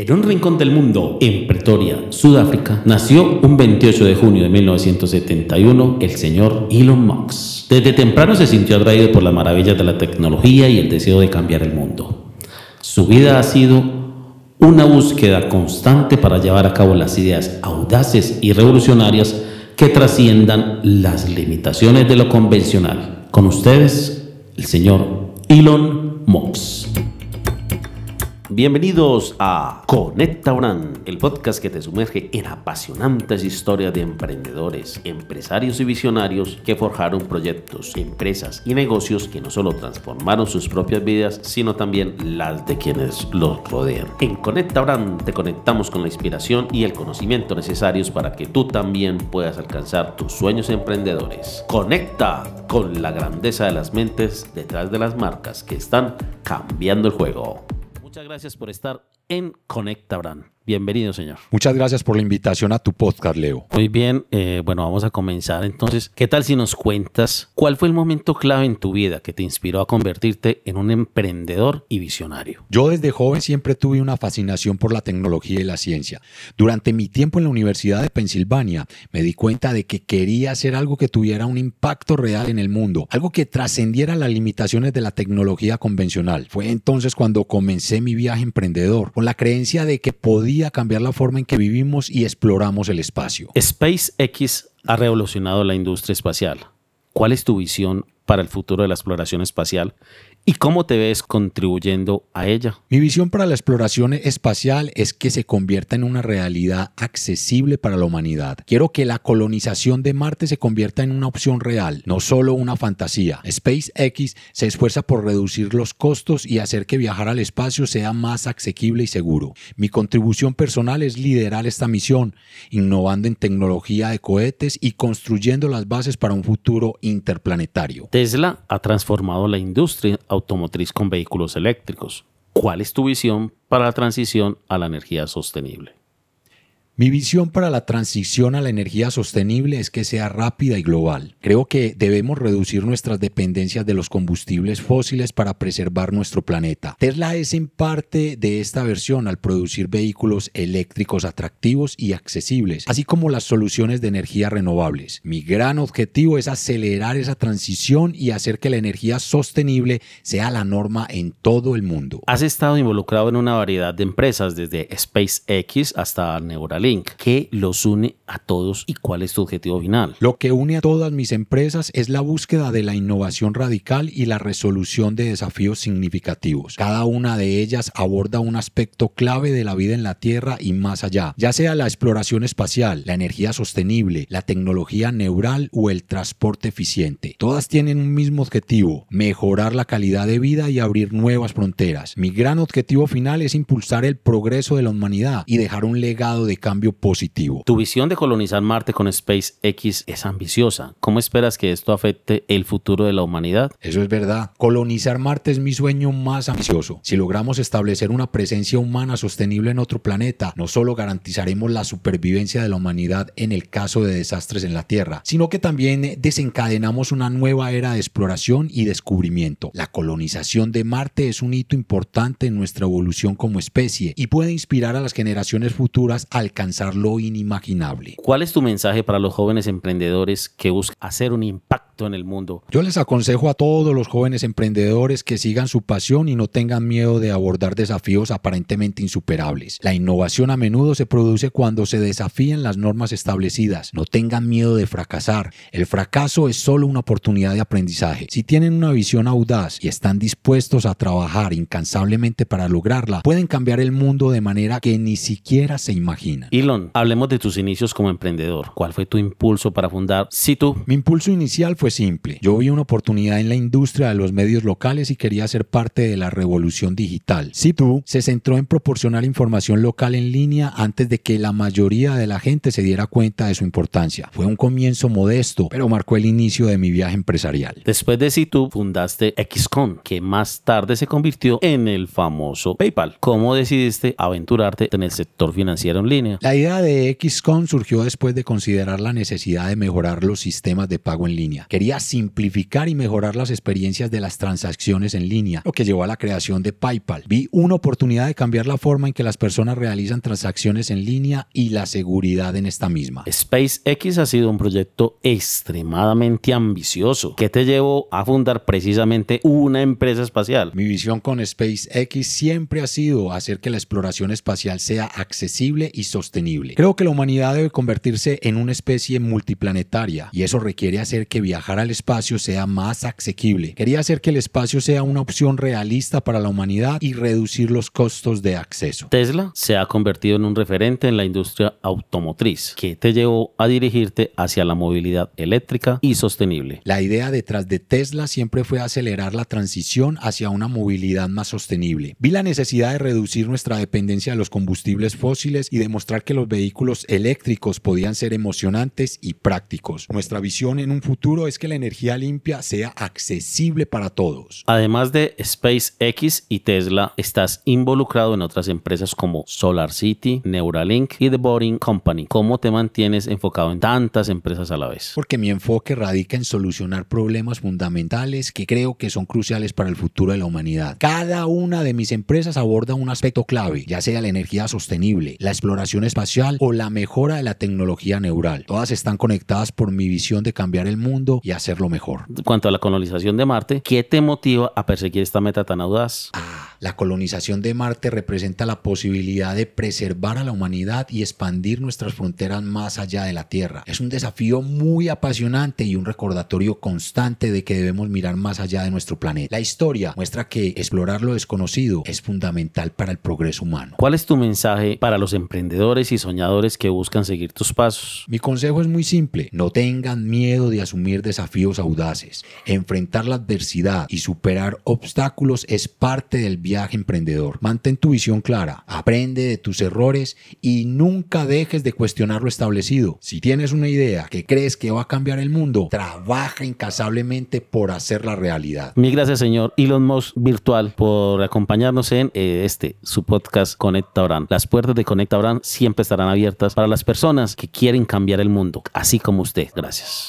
En un rincón del mundo, en Pretoria, Sudáfrica, nació un 28 de junio de 1971 el señor Elon Musk. Desde temprano se sintió atraído por las maravillas de la tecnología y el deseo de cambiar el mundo. Su vida ha sido una búsqueda constante para llevar a cabo las ideas audaces y revolucionarias que trasciendan las limitaciones de lo convencional. Con ustedes, el señor Elon Musk. Bienvenidos a Conecta Brand, el podcast que te sumerge en apasionantes historias de emprendedores, empresarios y visionarios que forjaron proyectos, empresas y negocios que no solo transformaron sus propias vidas, sino también las de quienes los rodean. En Conecta Brand te conectamos con la inspiración y el conocimiento necesarios para que tú también puedas alcanzar tus sueños emprendedores. Conecta con la grandeza de las mentes detrás de las marcas que están cambiando el juego. Muchas gracias por estar en Conecta Brand. Bienvenido, señor. Muchas gracias por la invitación a tu podcast, Leo. Muy bien, eh, bueno, vamos a comenzar entonces. ¿Qué tal si nos cuentas cuál fue el momento clave en tu vida que te inspiró a convertirte en un emprendedor y visionario? Yo desde joven siempre tuve una fascinación por la tecnología y la ciencia. Durante mi tiempo en la Universidad de Pensilvania me di cuenta de que quería hacer algo que tuviera un impacto real en el mundo, algo que trascendiera las limitaciones de la tecnología convencional. Fue entonces cuando comencé mi viaje emprendedor, con la creencia de que podía cambiar la forma en que vivimos y exploramos el espacio. SpaceX ha revolucionado la industria espacial. ¿Cuál es tu visión para el futuro de la exploración espacial ¿Y cómo te ves contribuyendo a ella? Mi visión para la exploración espacial es que se convierta en una realidad accesible para la humanidad. Quiero que la colonización de Marte se convierta en una opción real, no solo una fantasía. SpaceX se esfuerza por reducir los costos y hacer que viajar al espacio sea más asequible y seguro. Mi contribución personal es liderar esta misión, innovando en tecnología de cohetes y construyendo las bases para un futuro interplanetario. Tesla ha transformado la industria automotriz con vehículos eléctricos. ¿Cuál es tu visión para la transición a la energía sostenible? Mi visión para la transición a la energía sostenible es que sea rápida y global. Creo que debemos reducir nuestras dependencias de los combustibles fósiles para preservar nuestro planeta. Tesla es en parte de esta versión al producir vehículos eléctricos atractivos y accesibles, así como las soluciones de energía renovables. Mi gran objetivo es acelerar esa transición y hacer que la energía sostenible sea la norma en todo el mundo. Has estado involucrado en una variedad de empresas, desde SpaceX hasta Neuralink ¿Qué los une a todos y cuál es tu objetivo final? Lo que une a todas mis empresas es la búsqueda de la innovación radical y la resolución de desafíos significativos. Cada una de ellas aborda un aspecto clave de la vida en la Tierra y más allá, ya sea la exploración espacial, la energía sostenible, la tecnología neural o el transporte eficiente. Todas tienen un mismo objetivo, mejorar la calidad de vida y abrir nuevas fronteras. Mi gran objetivo final es impulsar el progreso de la humanidad y dejar un legado de cambio positivo. Tu visión de colonizar Marte con SpaceX es ambiciosa. ¿Cómo esperas que esto afecte el futuro de la humanidad? Eso es verdad. Colonizar Marte es mi sueño más ambicioso. Si logramos establecer una presencia humana sostenible en otro planeta, no solo garantizaremos la supervivencia de la humanidad en el caso de desastres en la Tierra, sino que también desencadenamos una nueva era de exploración y descubrimiento. La colonización de Marte es un hito importante en nuestra evolución como especie y puede inspirar a las generaciones futuras a alcanzar lo inimaginable. ¿Cuál es tu mensaje para los jóvenes emprendedores que buscan hacer un impacto en el mundo? Yo les aconsejo a todos los jóvenes emprendedores que sigan su pasión y no tengan miedo de abordar desafíos aparentemente insuperables. La innovación a menudo se produce cuando se desafían las normas establecidas. No tengan miedo de fracasar. El fracaso es solo una oportunidad de aprendizaje. Si tienen una visión audaz y están dispuestos a trabajar incansablemente para lograrla, pueden cambiar el mundo de manera que ni siquiera se imaginan. Elon, hablemos de tus inicios como emprendedor. ¿Cuál fue tu impulso para fundar Situ? Mi impulso inicial fue simple. Yo vi una oportunidad en la industria de los medios locales y quería ser parte de la revolución digital. Situ se centró en proporcionar información local en línea antes de que la mayoría de la gente se diera cuenta de su importancia. Fue un comienzo modesto, pero marcó el inicio de mi viaje empresarial. Después de Situ fundaste XCon, que más tarde se convirtió en el famoso PayPal. ¿Cómo decidiste aventurarte en el sector financiero en línea? La idea de XCOM surgió después de considerar la necesidad de mejorar los sistemas de pago en línea. Quería simplificar y mejorar las experiencias de las transacciones en línea, lo que llevó a la creación de PayPal. Vi una oportunidad de cambiar la forma en que las personas realizan transacciones en línea y la seguridad en esta misma. SpaceX ha sido un proyecto extremadamente ambicioso que te llevó a fundar precisamente una empresa espacial. Mi visión con SpaceX siempre ha sido hacer que la exploración espacial sea accesible y sostenible. Creo que la humanidad debe convertirse en una especie multiplanetaria y eso requiere hacer que viajar al espacio sea más asequible. Quería hacer que el espacio sea una opción realista para la humanidad y reducir los costos de acceso. Tesla se ha convertido en un referente en la industria automotriz que te llevó a dirigirte hacia la movilidad eléctrica y sostenible. La idea detrás de Tesla siempre fue acelerar la transición hacia una movilidad más sostenible. Vi la necesidad de reducir nuestra dependencia de los combustibles fósiles y demostrar que los vehículos eléctricos podían ser emocionantes y prácticos. Nuestra visión en un futuro es que la energía limpia sea accesible para todos. Además de SpaceX y Tesla, estás involucrado en otras empresas como Solar City, Neuralink y The Boring Company. ¿Cómo te mantienes enfocado en tantas empresas a la vez? Porque mi enfoque radica en solucionar problemas fundamentales que creo que son cruciales para el futuro de la humanidad. Cada una de mis empresas aborda un aspecto clave, ya sea la energía sostenible, la exploración espacial o la mejora de la tecnología neural. Todas están conectadas por mi visión de cambiar el mundo y hacerlo mejor. En cuanto a la colonización de Marte, ¿qué te motiva a perseguir esta meta tan audaz? Ah, la colonización de Marte representa la posibilidad de preservar a la humanidad y expandir nuestras fronteras más allá de la Tierra. Es un desafío muy apasionante y un recordatorio constante de que debemos mirar más allá de nuestro planeta. La historia muestra que explorar lo desconocido es fundamental para el progreso humano. ¿Cuál es tu mensaje para los emprendedores y soñadores que buscan seguir tus pasos? Mi consejo es muy simple. No tengan miedo de asumir desafíos audaces. Enfrentar la adversidad y superar obstáculos es parte del viaje emprendedor. Mantén tu visión clara, aprende de tus errores y nunca dejes de cuestionar lo establecido. Si tienes una idea que crees que va a cambiar el mundo, trabaja incansablemente por hacerla realidad. Mil gracias, señor Elon Musk Virtual, por acompañarnos en eh, este, su podcast Conecta Oran. Las puertas de Conecta Oran siempre estarán abiertas para las personas que quieren cambiar el mundo, así como usted. Gracias.